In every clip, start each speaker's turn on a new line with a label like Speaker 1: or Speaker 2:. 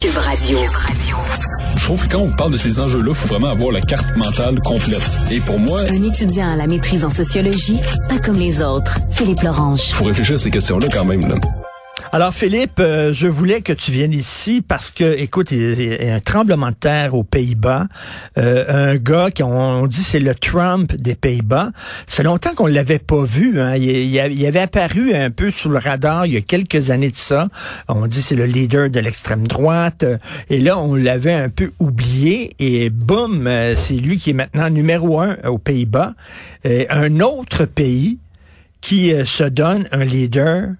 Speaker 1: Cube Radio.
Speaker 2: Je trouve que quand on parle de ces enjeux-là, il faut vraiment avoir la carte mentale complète. Et pour moi,
Speaker 1: Un étudiant à la maîtrise en sociologie, pas comme les autres. Philippe Lorange.
Speaker 2: il faut réfléchir à ces questions-là quand même. Là.
Speaker 3: Alors Philippe, euh, je voulais que tu viennes ici parce que, écoute, il y a un tremblement de terre aux Pays-Bas. Euh, un gars qui on, on dit c'est le Trump des Pays-Bas. Ça fait longtemps qu'on l'avait pas vu. Hein. Il, avait apparu un peu sous le radar il y a quelques années de ça. On dit c'est le leader de l'extrême droite. Euh, Et là, on l'avait un peu oublié. Et boum, c'est lui qui est maintenant numéro un aux Pays-Bas. Un autre pays qui se donne un leader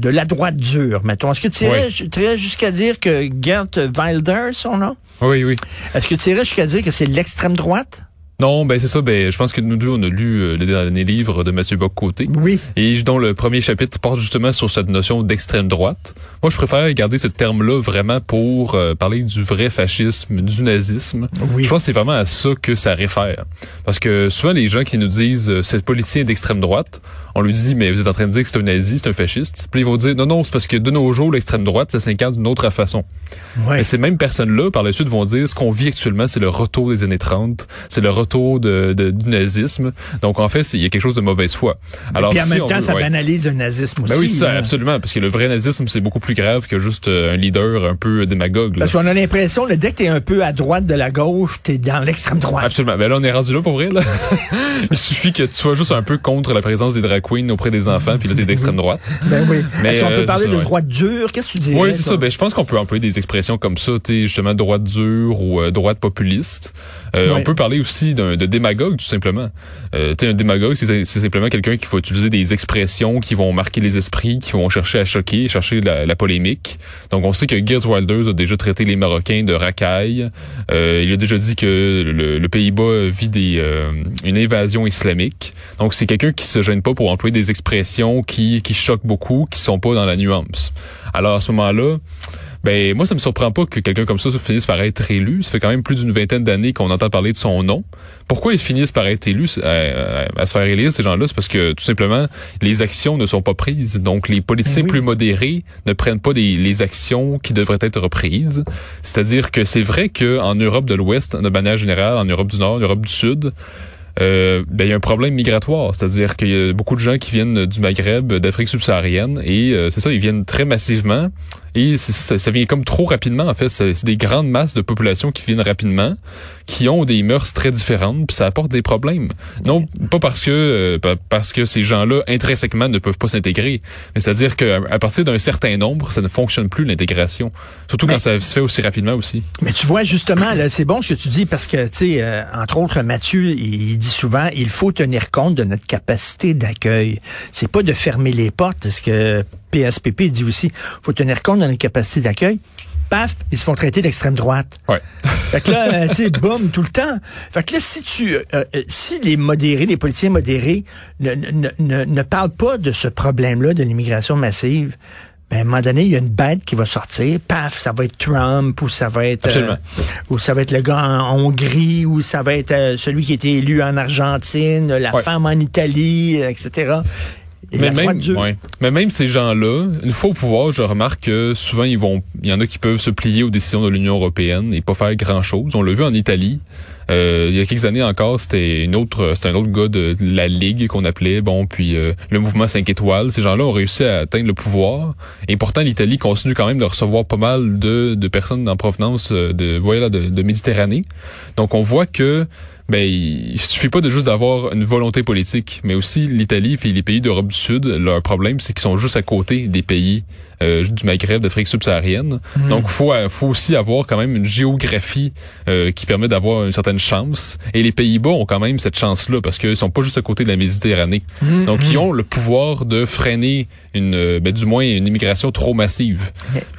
Speaker 3: de la droite dure, mettons. Est-ce que tu irais, jusqu'à dire que Gert Wilder, son nom?
Speaker 4: Oui, oui.
Speaker 3: Est-ce que tu irais jusqu'à dire que c'est l'extrême droite?
Speaker 4: Non, ben c'est ça. Ben, je pense que nous deux, on a lu euh, le dernier livre de Mathieu Bock-Côté.
Speaker 3: Oui.
Speaker 4: Et dont le premier chapitre porte justement sur cette notion d'extrême droite. Moi, je préfère garder ce terme-là vraiment pour euh, parler du vrai fascisme, du nazisme.
Speaker 3: Oui.
Speaker 4: Je pense que c'est vraiment à ça que ça réfère. Parce que souvent, les gens qui nous disent euh, cette politicien d'extrême droite, on lui dit, mais vous êtes en train de dire que c'est un nazi, c'est un fasciste. Puis ils vont dire, non, non, c'est parce que de nos jours, l'extrême droite, ça s'incarne d'une autre façon.
Speaker 3: Ouais.
Speaker 4: Mais ces mêmes personnes-là, par la suite, vont dire ce qu'on vit actuellement, c'est le retour des années 30, c'est le retour de, de- du nazisme. Donc, en fait, il y a quelque chose de mauvaise foi. Alors,
Speaker 3: Puis en
Speaker 4: si
Speaker 3: même temps,
Speaker 4: veut-
Speaker 3: ça
Speaker 4: ouais.
Speaker 3: banalise le nazisme aussi.
Speaker 4: Ben oui, ça,
Speaker 3: là.
Speaker 4: absolument, parce que le vrai nazisme, c'est beaucoup plus grave que juste euh, un leader un peu démagogue. là.
Speaker 3: Parce qu'on a l'impression, dès que t'es un peu à droite de la gauche, t'es dans l'extrême droite.
Speaker 4: Absolument. Ben là, on est rendu là pour vrai. Là. Il suffit que tu sois juste un peu contre la présence des drag queens auprès des enfants, puis là, t'es d'extrême droite.
Speaker 3: Ben oui.
Speaker 4: Mais,
Speaker 3: Est-ce qu'on
Speaker 4: euh,
Speaker 3: peut parler de
Speaker 4: ouais.
Speaker 3: droite dure? Qu'est-ce que tu dirais?
Speaker 4: Oui, c'est ça. Ben, je pense qu'on peut employer des expressions comme ça, tu justement droite dure ou euh, droite populiste. Euh,
Speaker 3: Ouais.
Speaker 4: On peut parler aussi d'un de démagogue, tout simplement. Euh, tu sais, un démagogue, c'est c'est simplement quelqu'un qui va utiliser des expressions qui vont marquer les esprits, qui vont chercher à choquer, chercher la, la polémique. Donc, on sait que Geert Wilders a déjà traité les Marocains de racailles. Euh, il a déjà dit que le, le Pays-Bas vit des, euh, une invasion islamique. Donc, c'est quelqu'un qui se gêne pas pour employer des expressions qui, qui choquent beaucoup, qui sont pas dans la nuance. Alors, à ce moment-là, ben moi ça me surprend pas que quelqu'un comme ça se finisse par être élu. Ça fait quand même plus d'une vingtaine d'années qu'on entend parler de son nom. Pourquoi ils finissent par être élus euh, à se faire élire ces gens-là, c'est parce que tout simplement les actions ne sont pas prises. Donc les politiciens
Speaker 3: Oui.
Speaker 4: plus modérés ne prennent pas des- les actions qui devraient être reprises. C'est-à-dire que c'est vrai que en Europe de l'Ouest, de manière générale, en Europe du Nord, en Europe du Sud, euh, ben, il y a un problème migratoire, c'est-à-dire qu'il y a beaucoup de gens qui viennent du Maghreb, d'Afrique subsaharienne, et euh, c'est ça, ils viennent très massivement, et ça, ça vient comme trop rapidement, en fait. C'est des grandes masses de population qui viennent rapidement, qui ont des mœurs très différentes, puis ça apporte des problèmes. Non, pas parce que euh, pa- parce que ces gens-là intrinsèquement ne peuvent pas s'intégrer, mais c'est-à-dire qu'à à partir d'un certain nombre, ça ne fonctionne plus l'intégration, surtout
Speaker 3: Mais-
Speaker 4: quand ça se fait aussi rapidement aussi.
Speaker 3: Mais tu vois, justement, là, c'est bon ce que tu dis parce que, tu sais, euh, entre autres, Mathieu, il, il dit souvent, il faut tenir compte de notre capacité d'accueil. C'est pas de fermer les portes, ce que PSPP dit aussi. faut tenir compte de notre capacité d'accueil. Paf, ils se font traiter d'extrême droite.
Speaker 4: Ouais.
Speaker 3: Fait que là, euh, tu sais, boum, tout le temps. Fait que là, si tu, euh, euh, si les modérés, les politiciens modérés ne, ne, ne, ne parlent pas de ce problème-là de l'immigration massive, ben, à un moment donné, il y a une bête qui va sortir, paf, ça va être Trump, ou ça va être, euh,
Speaker 4: Absolument.
Speaker 3: ou ça va être le gars en Hongrie, ou ça va être euh, celui qui a été élu en Argentine, la
Speaker 4: Ouais.
Speaker 3: femme en Italie, etc. Et
Speaker 4: mais même, ouais. mais même ces gens-là, une fois au pouvoir, je remarque que souvent ils vont, il y en a qui peuvent se plier aux décisions de l'Union européenne et pas faire grand-chose. On l'a vu en Italie Euh, il y a quelques années encore, c'était une autre, c'était un autre gars de la Ligue qu'on appelait, bon, puis euh, le mouvement 5 étoiles. Ces gens-là ont réussi à atteindre le pouvoir. Et pourtant, l'Italie continue quand même de recevoir pas mal de, de personnes en provenance de, voilà, de, de Méditerranée. Donc, on voit que ben il suffit pas de juste d'avoir une volonté politique, mais aussi l'Italie puis les pays d'Europe du Sud, leur problème c'est qu'ils sont juste à côté des pays euh, du Maghreb, d'Afrique subsaharienne. Hmm. Donc faut faut aussi avoir quand même une géographie euh, qui permet d'avoir une certaine chance. Et les Pays-Bas ont quand même cette chance-là parce qu'ils sont pas juste à côté de la Méditerranée. Hmm. Donc ils hmm. ont le pouvoir de freiner une, euh, ben, du moins une immigration trop massive.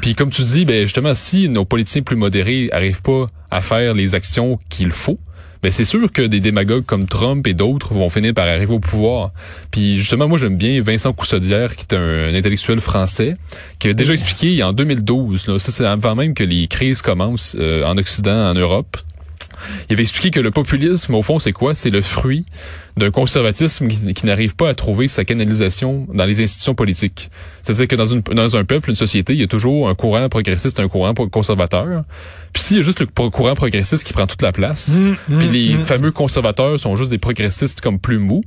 Speaker 4: Puis comme tu dis, ben justement si nos politiciens plus modérés arrivent pas à faire les actions qu'il faut, ben c'est sûr que des démagogues comme Trump et d'autres vont finir par arriver au pouvoir. Puis justement, moi j'aime bien Vincent Coussaudière, qui est un, intellectuel français, qui a déjà expliqué en 2012, là, ça c'est avant même que les crises commencent euh, en Occident, en Europe, il avait expliqué que le populisme, au fond, c'est quoi? C'est le fruit d'un conservatisme qui, n'arrive pas à trouver sa canalisation dans les institutions politiques. C'est-à-dire que dans, une, dans un peuple, une société, il y a toujours un courant progressiste, un courant conservateur. Puis s'il y a juste le courant progressiste qui prend toute la place, mmh, mmh, puis les mmh. fameux conservateurs sont juste des progressistes comme plus mous,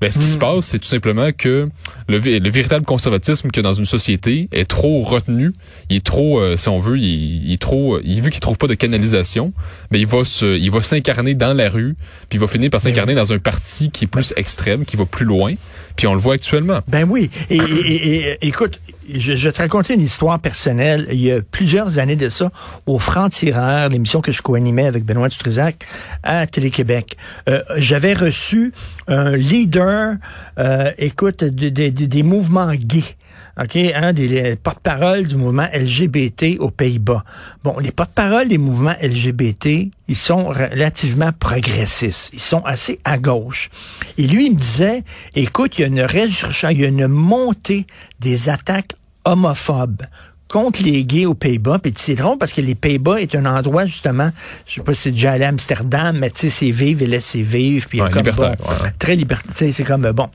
Speaker 4: ben, ce qui se hmm. passe, c'est tout simplement que le, le véritable conservatisme a dans une société est trop retenu. Il est trop, euh, si on veut, il, est trop, il vu qu'il trouve pas de canalisation, ben il va se, il va s'incarner dans la rue, puis il va finir par ben s'incarner dans un parti qui est plus extrême, qui va plus loin. Puis on le voit actuellement.
Speaker 3: Ben oui. Et, écoute, je, je, vais te raconter une histoire personnelle. Il y a plusieurs années de ça, au Franc-Tireur, l'émission que je co-animais avec Benoît Dutrisac à Télé-Québec. Euh, J'avais reçu un leader, euh, écoute, des mouvements gays. OK, un des porte-parole du mouvement LGBT aux Pays-Bas. Bon, les porte-paroles des mouvements LGBT, ils sont relativement progressistes. Ils sont assez à gauche. Et lui, il me disait, écoute, il y a une résurrection, il y a une montée des attaques homophobes contre les gays aux Pays-Bas. Puis c'est drôle parce que les Pays-Bas est un endroit, justement, je sais pas si c'est déjà allé à Amsterdam, mais tu sais, c'est vivre et laisser vivre. Puis comme, bon, très libertaire. C'est comme, bon,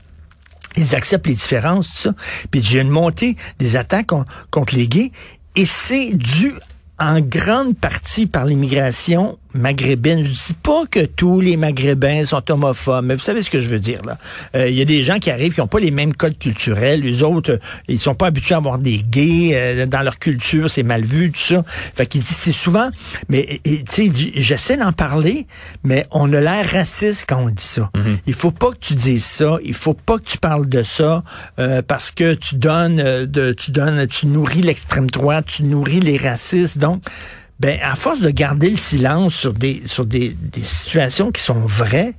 Speaker 3: ils acceptent les différences, tout ça. Puis il y a une montée des attaques contre les gays. Et c'est dû en grande partie par l'immigration maghrébine. Je dis pas que tous les maghrébins sont homophobes, mais vous savez ce que je veux dire là. Euh, il y a des gens qui arrivent qui ont pas les mêmes codes culturels. Les autres, ils sont pas habitués à avoir des gays euh, dans leur culture, c'est mal vu tout ça. Fait qu'il dit c'est souvent, mais tu sais, j'essaie d'en parler, mais on a l'air raciste quand on dit ça. Mm-hmm. Il faut pas que tu dises ça. Il faut pas que tu parles de ça euh, parce que tu donnes, de, tu donnes, tu nourris l'extrême droite, tu nourris les racistes. Donc ben à force de garder le silence sur des sur des, des situations qui sont vraies,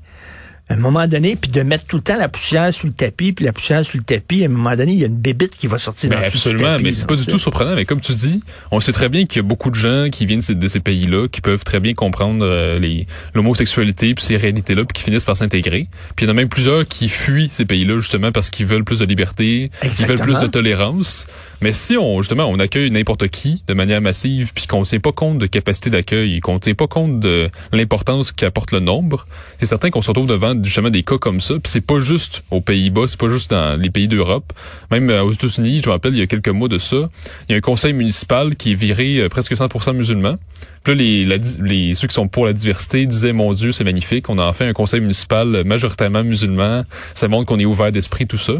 Speaker 3: à un moment donné, puis de mettre tout le temps la poussière sous le tapis, puis la poussière sous le tapis, à un moment donné, il y a une bébite qui va sortir
Speaker 4: ben Absolument, mais c'est pas du tout surprenant. Mais comme tu dis, on sait très bien qu'il y a beaucoup de gens qui viennent de ces pays-là, qui peuvent très bien comprendre euh, les l'homosexualité puis ces réalités-là, puis qui finissent par s'intégrer. Puis il y en a même plusieurs qui fuient ces pays-là justement parce qu'ils veulent plus de liberté, ils veulent plus de tolérance. Mais si on justement on accueille n'importe qui de manière massive, puis qu'on ne tient pas compte de capacité d'accueil, qu'on ne tient pas compte de l'importance qu'apporte le nombre, c'est certain qu'on se retrouve devant justement des cas comme ça. Puis c'est pas juste aux Pays-Bas, c'est pas juste dans les pays d'Europe. Même euh, aux États-Unis, je me rappelle, il y a quelques mois de ça, il y a un conseil municipal qui est viré euh, presque 100% musulman. Puis là, les, les, ceux qui sont pour la diversité disaient, mon Dieu, c'est magnifique, on a enfin un conseil municipal majoritairement musulman, ça montre qu'on est ouvert d'esprit, tout ça.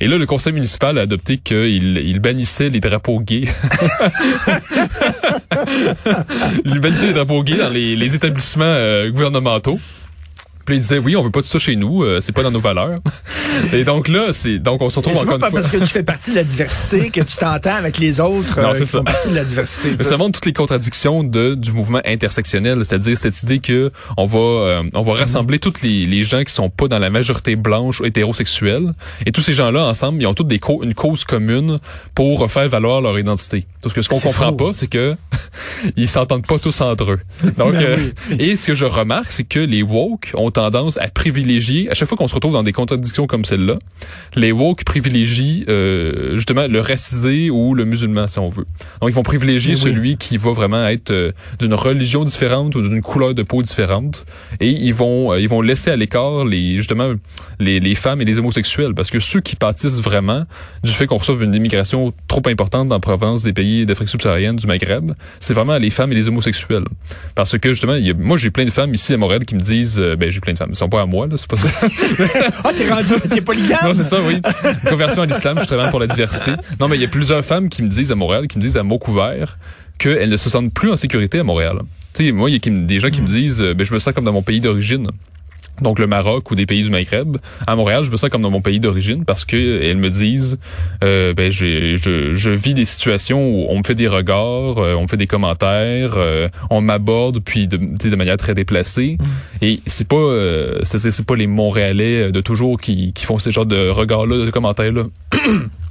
Speaker 4: Et là, le conseil municipal a adopté qu'il il bannissait les drapeaux gays. il bannissait les drapeaux gays dans les, les établissements euh, gouvernementaux. Puis il disait oui, on veut pas de ça chez nous, euh, c'est pas dans nos valeurs. Et donc là, c'est donc on se retrouve encore
Speaker 3: une pas parce que tu fais partie de la diversité que tu t'entends avec les autres non, euh, qui ça. font partie de la diversité.
Speaker 4: Mais ça montre toutes les contradictions de du mouvement intersectionnel, c'est-à-dire cette idée que on va euh, on va rassembler tous les, les gens qui sont pas dans la majorité blanche hétérosexuelle et tous ces gens-là ensemble, ils ont toutes des une cause commune pour faire valoir leur identité. Parce que ce qu'on comprend pas, c'est que ils s'entendent pas tous entre eux. Donc ben et ce que je remarque, c'est que les woke ont tendance à privilégier, à chaque fois qu'on se retrouve dans des contradictions comme celle-là, les woke privilégient euh, justement le racisé ou le musulman, si on veut. Donc, ils vont privilégier celui qui va vraiment être euh, d'une religion différente ou d'une couleur de peau différente, et ils vont euh, ils vont laisser à l'écart les justement les, les femmes et les homosexuels, parce que ceux qui pâtissent vraiment du fait qu'on reçoive une immigration trop importante dans la province des pays d'Afrique subsaharienne, du Maghreb, c'est vraiment les femmes et les homosexuels. Parce que justement, y a, moi j'ai plein de femmes ici à Montréal qui me disent, ben j'ai plein de femmes, ils sont pas à moi là, c'est pas ça.
Speaker 3: ah t'es rendu, t'es polygame?
Speaker 4: Non c'est ça, oui. Conversion à l'islam, je travaille pour la diversité. Non mais il y a plusieurs femmes qui me disent à Montréal, qui me disent à mot couvert, qu'elles ne se sentent plus en sécurité à Montréal. Tu sais, moi il y a des gens qui me disent, euh, ben je me sens comme dans mon pays d'origine donc le Maroc ou des pays du Maghreb. À Montréal, je me sens comme dans mon pays d'origine parce que euh, elles me disent, euh, ben je, je, vis des situations où on me fait des regards, euh, on me fait des commentaires, on m'aborde puis de, de manière très déplacée. Mm. Et c'est pas, c'est c'est pas les Montréalais de toujours qui, qui font ce genre de regards-là, de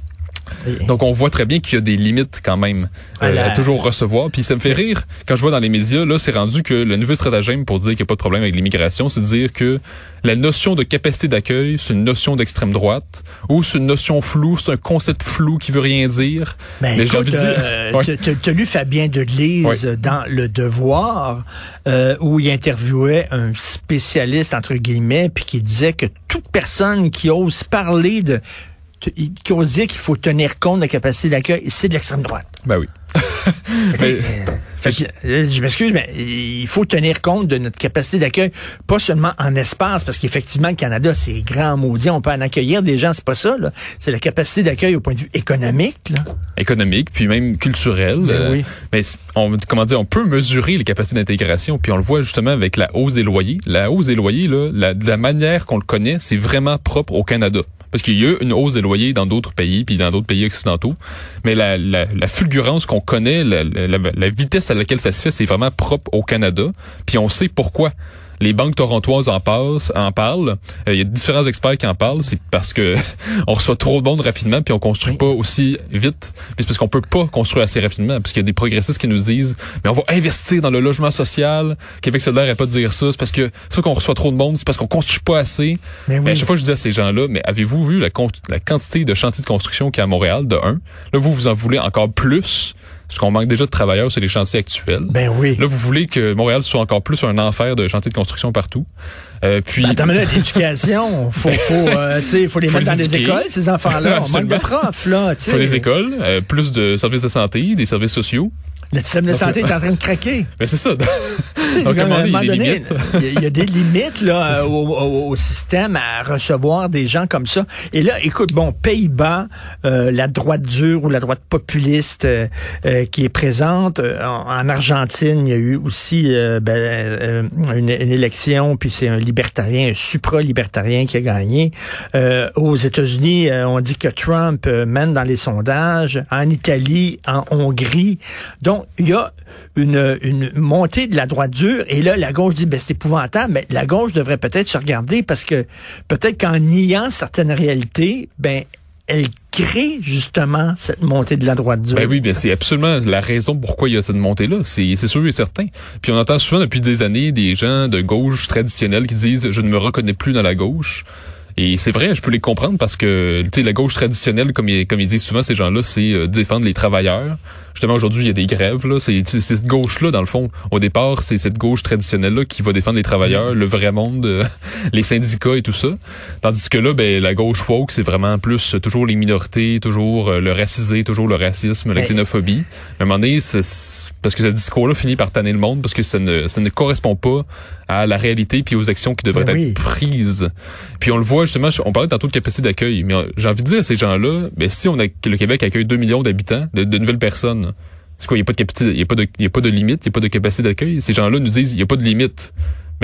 Speaker 4: Donc on voit très bien qu'il y a des limites quand même euh, à toujours recevoir. Puis ça me fait rire quand je vois dans les médias là, c'est rendu que le nouveau stratagème pour dire qu'il n'y a pas de problème avec l'immigration, c'est de dire que la notion de capacité d'accueil, c'est une notion d'extrême droite ou c'est une notion floue, c'est un concept flou qui veut rien dire.
Speaker 3: Ben, Mais j'ai envie de dire, euh, tu as lu Fabien Delise dans Le Devoir euh, où il interviewait un spécialiste entre guillemets puis qui disait que toute personne qui ose parler de qui dire qu'il faut tenir compte de la capacité d'accueil, c'est de l'extrême droite.
Speaker 4: Ben oui.
Speaker 3: Euh, euh, je m'excuse, mais il faut tenir compte de notre capacité d'accueil, pas seulement en espace, parce qu'effectivement, le Canada, c'est grand maudit, on peut en accueillir des gens, c'est pas ça, C'est la capacité d'accueil au point de vue économique, là.
Speaker 4: Économique, puis même culturel. Ben euh, oui. Mais on, comment dire, on peut mesurer les capacités d'intégration, puis on le voit justement avec la hausse des loyers. La hausse des loyers, là, la, de la manière qu'on le connaît, c'est vraiment propre au Canada parce qu'il y a eu une hausse des loyers dans d'autres pays, puis dans d'autres pays occidentaux. Mais la, fulgurance qu'on connaît, la, la, vitesse à laquelle ça se fait, c'est vraiment propre au Canada. Puis on sait pourquoi les banques torontoises en, passent, en parlent. Euh, il y a différents experts qui en parlent. C'est parce que on reçoit trop de monde rapidement puis on construit pas aussi vite. Puis c'est parce qu'on peut pas construire assez rapidement. Parce qu'il y a des progressistes qui nous disent, mais on va investir dans le logement social. Québec solidaire n'a pas de dire ça. C'est parce que c'est qu'on reçoit trop de monde. C'est parce qu'on construit pas assez. Mais, à chaque fois, je dis à ces gens-là, mais avez-vous vu la, la quantité de chantiers de construction qu'il y a à Montréal, de un? Là, vous, vous en voulez encore plus. Parce qu'on manque déjà de travailleurs sur les chantiers actuels.
Speaker 3: Ben oui.
Speaker 4: Là, vous voulez que Montréal soit encore plus un enfer de chantiers de construction partout.
Speaker 3: Euh, puis... Ben, attends, l'éducation, faut, faut, euh, faut les mettre dans les écoles, ces enfants-là. On manque de profs, là.
Speaker 4: Il faut des écoles, euh, plus de services de santé, des services sociaux.
Speaker 3: Le système de santé est en train de craquer.
Speaker 4: Mais c'est ça.
Speaker 3: Donc, à un moment donné, il y, a des limites là, euh, au, au, système à recevoir des gens comme ça. Et là, écoute, bon, Pays-Bas, euh, la droite dure ou la droite populiste euh, qui est présente. En, Argentine, il y a eu aussi ben, une, une, élection, puis c'est un libertarien, un supra-libertarien qui a gagné. aux États-Unis, on dit que Trump mène dans les sondages. En Italie, en Hongrie. Donc, il y a une, montée de la droite dure et là, la gauche dit, ben, c'est épouvantable, mais la gauche devrait peut-être se regarder parce que peut-être qu'en niant certaines réalités, ben, elle crée justement cette montée de la droite dure.
Speaker 4: Ben oui, ben c'est absolument la raison pourquoi il y a cette montée-là. C'est sûr et certain. Puis on entend souvent depuis des années des gens de gauche traditionnelle qui disent je ne me reconnais plus dans la gauche. Et c'est vrai, je peux les comprendre parce que tu sais la gauche traditionnelle, comme ils, comme ils disent souvent ces gens-là, c'est euh, défendre les travailleurs. Justement, aujourd'hui, il y a des grèves. là. C'est cette gauche-là, dans le fond. Au départ, c'est cette gauche traditionnelle-là qui va défendre les travailleurs, le vrai monde, euh, les syndicats et tout ça. Tandis que là, ben, la gauche woke, c'est vraiment plus toujours les minorités, toujours euh, le racisé, toujours le racisme, la xénophobie. À un moment donné, parce que ce discours-là finit par tanner le monde parce que ça ne, ça ne correspond pas à la réalité puis aux actions qui devraient ben être prises. Puis on le voit justement, on parlait tantôt de capacité d'accueil, mais j'ai envie de dire à ces gens-là, ben si on a le Québec accueille 2 millions d'habitants, de, nouvelles personnes, c'est quoi, il n'y a pas de capacité, il y a pas de, y a pas de limite, il n'y a pas de capacité d'accueil? Ces gens-là nous disent, il n'y a pas de limite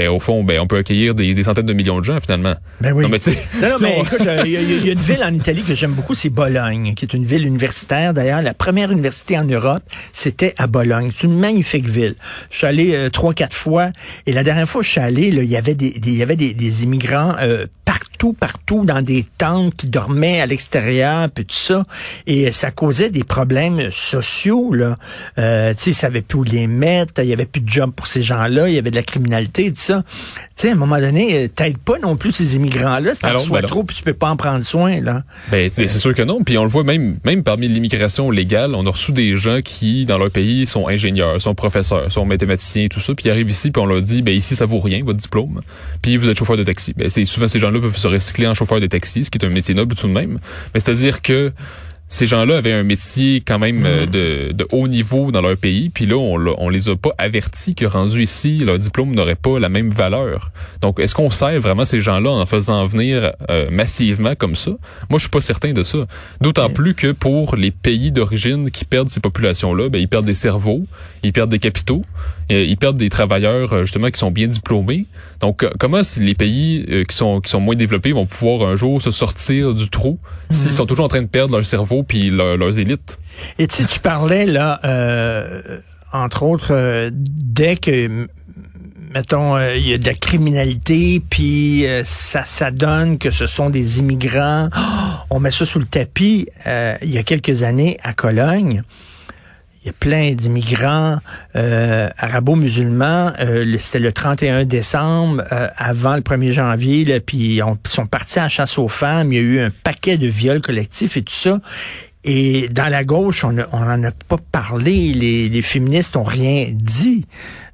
Speaker 4: ben au fond, ben on peut accueillir des, centaines de millions de gens finalement.
Speaker 3: Ben oui. Non, mais, non, mais écoute, il y, a une ville en Italie que j'aime beaucoup, c'est Bologne, qui est une ville universitaire. D'ailleurs, la première université en Europe, c'était à Bologne. C'est une magnifique ville. Je suis allé euh, trois, quatre fois, et la dernière fois que je suis allé, il y avait des, il y avait des, immigrants euh, partout, partout dans des tentes, qui dormaient à l'extérieur, puis tout ça. Et ça causait des problèmes sociaux, là. Euh, tu sais, ils savaient plus où les mettre, il y avait plus de job pour ces gens-là, il y avait de la criminalité, tout ça. Tu sais, à un moment donné, t'aides pas non plus ces immigrants-là, si t'en reçois trop, puis tu peux pas en prendre soin, là.
Speaker 4: Ben, c'est sûr que non. Puis on le voit même, même parmi l'immigration légale, on a reçu des gens qui, dans leur pays, sont ingénieurs, sont professeurs, sont mathématiciens, tout ça, puis ils arrivent ici, puis on leur dit, ben ici, ça vaut rien, votre diplôme, puis vous êtes chauffeur de taxi. Ben, c'est souvent ces gens-là peuvent se recycler en chauffeur de taxi, ce qui est un métier noble tout de même. Mais c'est-à-dire que ces gens-là avaient un métier quand même euh, de, de, haut niveau dans leur pays, puis là, on, on les a pas avertis que rendu ici, leur diplôme n'aurait pas la même valeur. Donc, est-ce qu'on sert vraiment ces gens-là en faisant venir euh, massivement comme ça? Moi, je suis pas certain de ça. D'autant plus que pour les pays d'origine qui perdent ces populations-là, ben, ils perdent des cerveaux, ils perdent des capitaux, euh, ils perdent des travailleurs, justement, qui sont bien diplômés. Donc, comment les pays qui sont qui sont moins développés vont pouvoir un jour se sortir du trou s'ils mhm. sont toujours en train de perdre leur cerveau puis leurs élites.
Speaker 3: Et tu tu parlais là, euh, entre autres, euh, dès que mettons, euh, il y a de la criminalité, puis ça, ça donne que ce sont des immigrants. on met ça sous le tapis. il y a quelques années, à Cologne, il y a plein d'immigrants arabo-musulmans. C'était le 31 décembre, avant le 1er janvier, puis ils sont partis à la chasse aux femmes. Il y a eu un paquet de viols collectifs et tout ça. Et dans la gauche, on n'en a pas parlé. Les, les féministes ont rien dit.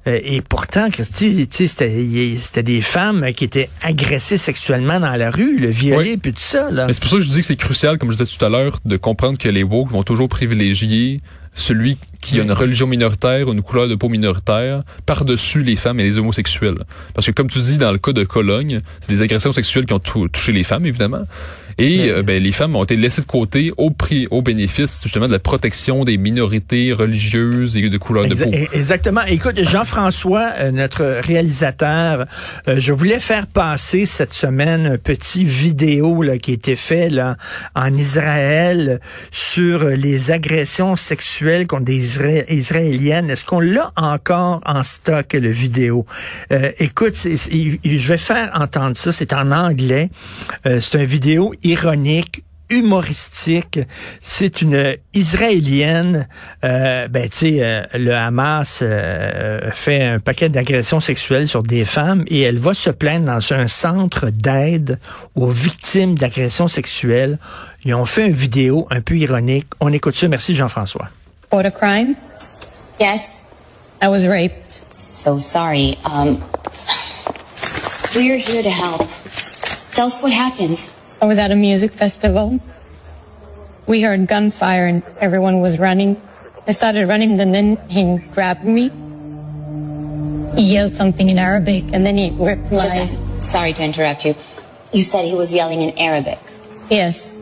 Speaker 3: Euh, et pourtant, Christy, c'était des femmes qui étaient agressées sexuellement dans la rue, le violées, puis tout ça.
Speaker 4: C'est pour ça que je dis que c'est crucial, comme je disais tout à l'heure, de comprendre que les woke vont toujours privilégier celui qui a une religion minoritaire, une couleur de peau minoritaire, par-dessus les femmes et les homosexuels. Parce que comme tu dis, dans le cas de Cologne, c'est des agressions sexuelles qui ont touché les femmes, évidemment. Et euh, ben, les femmes ont été laissées de côté au prix, au bénéfice justement de la protection des minorités religieuses et de couleur de peau.
Speaker 3: Exactement. Écoute, Jean-François, euh, notre réalisateur, euh, je voulais faire passer cette semaine un petit vidéo là, qui a été fait là, en Israël sur les agressions sexuelles contre des Israéliennes. Est-ce qu'on l'a encore en stock, le vidéo? écoute, je vais faire entendre ça. C'est en anglais. c'est un vidéo ironique, humoristique. C'est une israélienne. Euh, ben, tu sais, euh, le Hamas euh, fait un paquet d'agressions sexuelles sur des femmes et elle va se plaindre dans un centre d'aide aux victimes d'agressions sexuelles. Ils ont fait une vidéo un peu ironique. On écoute ça. Merci, Jean-François.
Speaker 5: What a crime?
Speaker 6: Yes.
Speaker 5: I was raped.
Speaker 6: So sorry. Um, we're here to help. Tell us what happened.
Speaker 5: I was at a music festival. We heard gunfire and everyone was running. I started running and then he grabbed me. He yelled something in Arabic and then he ripped my...
Speaker 6: Just, sorry to interrupt you. You said he was yelling in Arabic.
Speaker 5: Yes.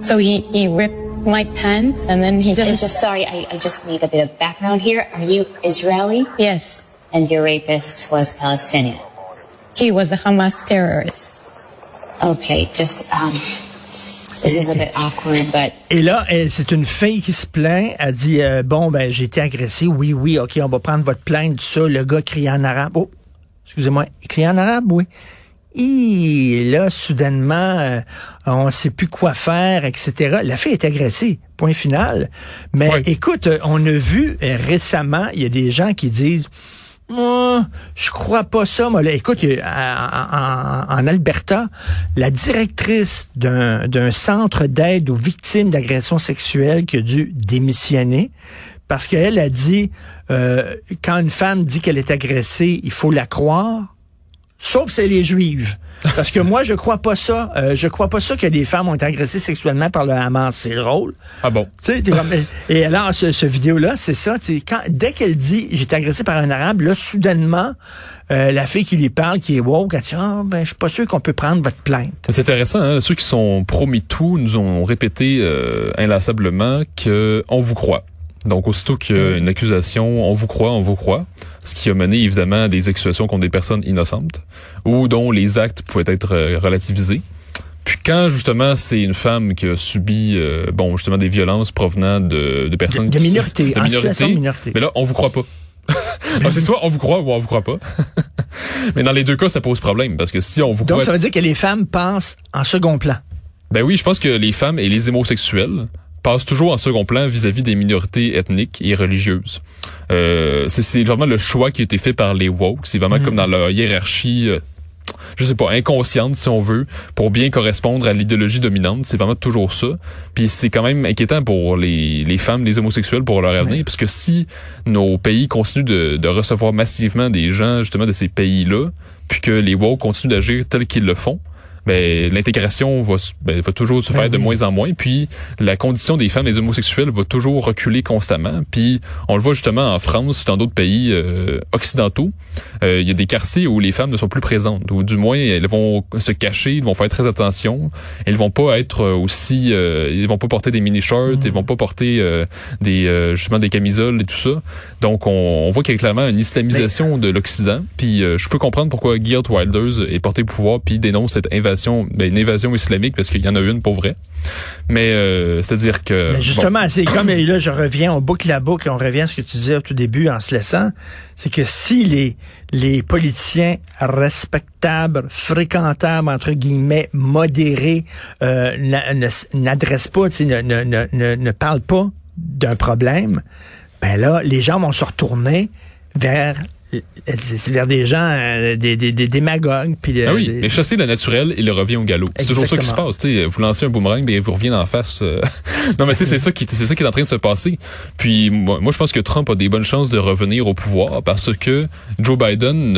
Speaker 5: So he, he ripped my pants and then he just...
Speaker 6: I'm just sorry, I, I just need a bit of background here. Are you Israeli?
Speaker 5: Yes.
Speaker 6: And your rapist was Palestinian?
Speaker 5: He was a Hamas terrorist.
Speaker 6: Okay, just um, this is a bit awkward, but.
Speaker 3: Et là, c'est une fille qui se plaint. Elle dit euh, bon ben j'ai été agressée. Oui, oui, ok, on va prendre votre plainte. Ça, le gars crie en arabe. Oh, excusez-moi, il crie en arabe, oui. Et là, soudainement, euh, on ne sait plus quoi faire, etc. La fille est agressée, point final. Mais écoute, on a vu euh, récemment, il y a des gens qui disent moi, je crois pas ça. Moi, écoute, en, Alberta, la directrice d'un centre d'aide aux victimes d'agressions sexuelles qui a dû démissionner parce qu'elle a dit, euh, quand une femme dit qu'elle est agressée, il faut la croire, sauf si elle est juive. Parce que moi, je crois pas ça. Euh, je crois pas ça que des femmes ont été agressées sexuellement par le Hamas. C'est drôle.
Speaker 4: Ah bon?
Speaker 3: et alors, ce, ce vidéo-là, c'est ça. Quand, dès qu'elle dit « j'ai été agressée par un arabe », là, soudainement, euh, la fille qui lui parle, qui est woke, elle dit ah, ben, je suis pas sûr qu'on peut prendre votre plainte.
Speaker 4: C'est intéressant, hein? Ceux qui sont promis tout nous ont répété euh, inlassablement que on vous croit. Donc, aussitôt qu'il y a une accusation, on vous croit, on vous croit. Ce qui a mené évidemment à des accusations contre des personnes innocentes ou dont les actes pouvaient être euh, relativisés. Puis quand justement c'est une femme qui a subi euh, bon justement des violences provenant de, de personnes
Speaker 3: de, de minorité, de minorité,
Speaker 4: mais là on vous croit pas. c'est soit on vous croit ou on vous croit pas. Mais dans les deux cas, ça pose problème parce que si on vous
Speaker 3: Donc,
Speaker 4: croit-
Speaker 3: ça veut dire que les femmes passent en second plan.
Speaker 4: Ben oui, je pense que les femmes et les homosexuels passent toujours en second plan vis-à-vis des minorités ethniques et religieuses. Euh, c'est- vraiment le choix qui a été fait par les woke. C'est vraiment comme dans leur hiérarchie, euh, je sais pas, inconsciente si on veut, pour bien correspondre à l'idéologie dominante. C'est vraiment toujours ça. Puis c'est quand même inquiétant pour les, les femmes, les homosexuels pour leur avenir, parce que si nos pays continuent de, de recevoir massivement des gens justement de ces pays-là, puis que les woke continuent d'agir tels qu'ils le font, ben, l'intégration va, ben, va toujours se
Speaker 3: Ben
Speaker 4: faire de moins en moins. Puis la condition des femmes et des homosexuels va toujours reculer constamment. Puis on le voit justement en France, dans d'autres pays euh, occidentaux. Euh, Il y a des quartiers où les femmes ne sont plus présentes, ou du moins elles vont se cacher, ils vont faire très attention. Elles vont pas être euh, aussi, euh, ils vont pas porter des mini-shirts, ils vont pas porter euh, des euh, justement des camisoles et tout ça. Donc on, on voit qu'il y a clairement une islamisation de l'Occident. Puis euh, je peux comprendre pourquoi Geert Wilders est porté au pouvoir puis dénonce cette invasion, ben, une invasion islamique parce qu'il y en a une pour vrai. Mais euh, c'est-à-dire que
Speaker 3: Mais
Speaker 4: bon,
Speaker 3: justement, c'est comme et là, je reviens, on boucle la boucle et on revient à ce que tu disais au tout début en se laissant. C'est que si les, les politiciens respectables, fréquentables, entre guillemets, modérés, euh, n'adressent pas, ne, ne, ne, ne parlent pas d'un problème, ben là, les gens vont se retourner vers vers des gens, euh, des, des, des démagogues. Puis,
Speaker 4: Ah
Speaker 3: euh,
Speaker 4: oui,
Speaker 3: des-
Speaker 4: mais chasser le naturel, il revient au galop. C'est toujours ça qui se passe. Tu sais, vous lancez un boomerang, mais vous revient en face. euh. non, mais tu sais, c'est ça qui, c'est ça qui est en train de se passer. Puis moi, moi, je pense que Trump a des bonnes chances de revenir au pouvoir parce que Joe Biden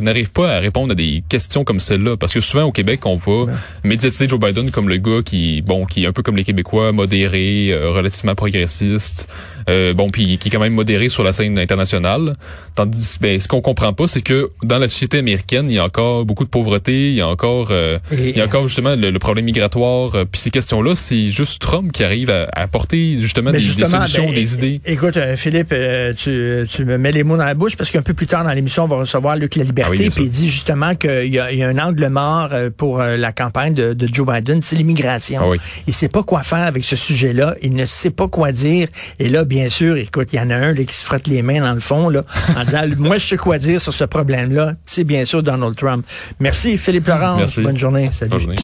Speaker 4: n'arrive pas à répondre à des questions comme celle-là. Parce que souvent au Québec, on va médiatiser Joe Biden comme le gars qui, bon, qui est un peu comme les Québécois, modéré, euh, relativement progressiste. Euh, bon, puis qui est quand même modéré sur la scène internationale. Tandis, ben, ce qu'on comprend pas, c'est que dans la société américaine, il y a encore beaucoup de pauvreté, il y a encore, euh,
Speaker 3: Et-
Speaker 4: il y a encore justement le, le problème migratoire. euh, Puis ces questions-là, c'est juste Trump qui arrive à, à apporter justement des, solutions,
Speaker 3: ben,
Speaker 4: des idées.
Speaker 3: Écoute, euh, Philippe, euh, tu, tu me mets les mots dans la bouche parce qu'un peu plus tard dans l'émission, on va recevoir Luc La
Speaker 4: Ah oui,
Speaker 3: Liberté,
Speaker 4: bien
Speaker 3: puis il dit justement qu'il y, y a un angle mort pour la campagne de, de Joe Biden, c'est l'immigration.
Speaker 4: Ah oui.
Speaker 3: Il sait pas quoi faire avec ce sujet-là, il ne sait pas quoi dire. Et là, bien sûr, écoute, il y en a un là, qui se frotte les mains dans le fond là, en disant, moi, je sais quoi dire sur ce problème-là. C'est bien sûr Donald Trump. Merci, Philippe Laurent.
Speaker 4: Merci.
Speaker 3: Bonne journée. Salut.
Speaker 4: Bonne journée.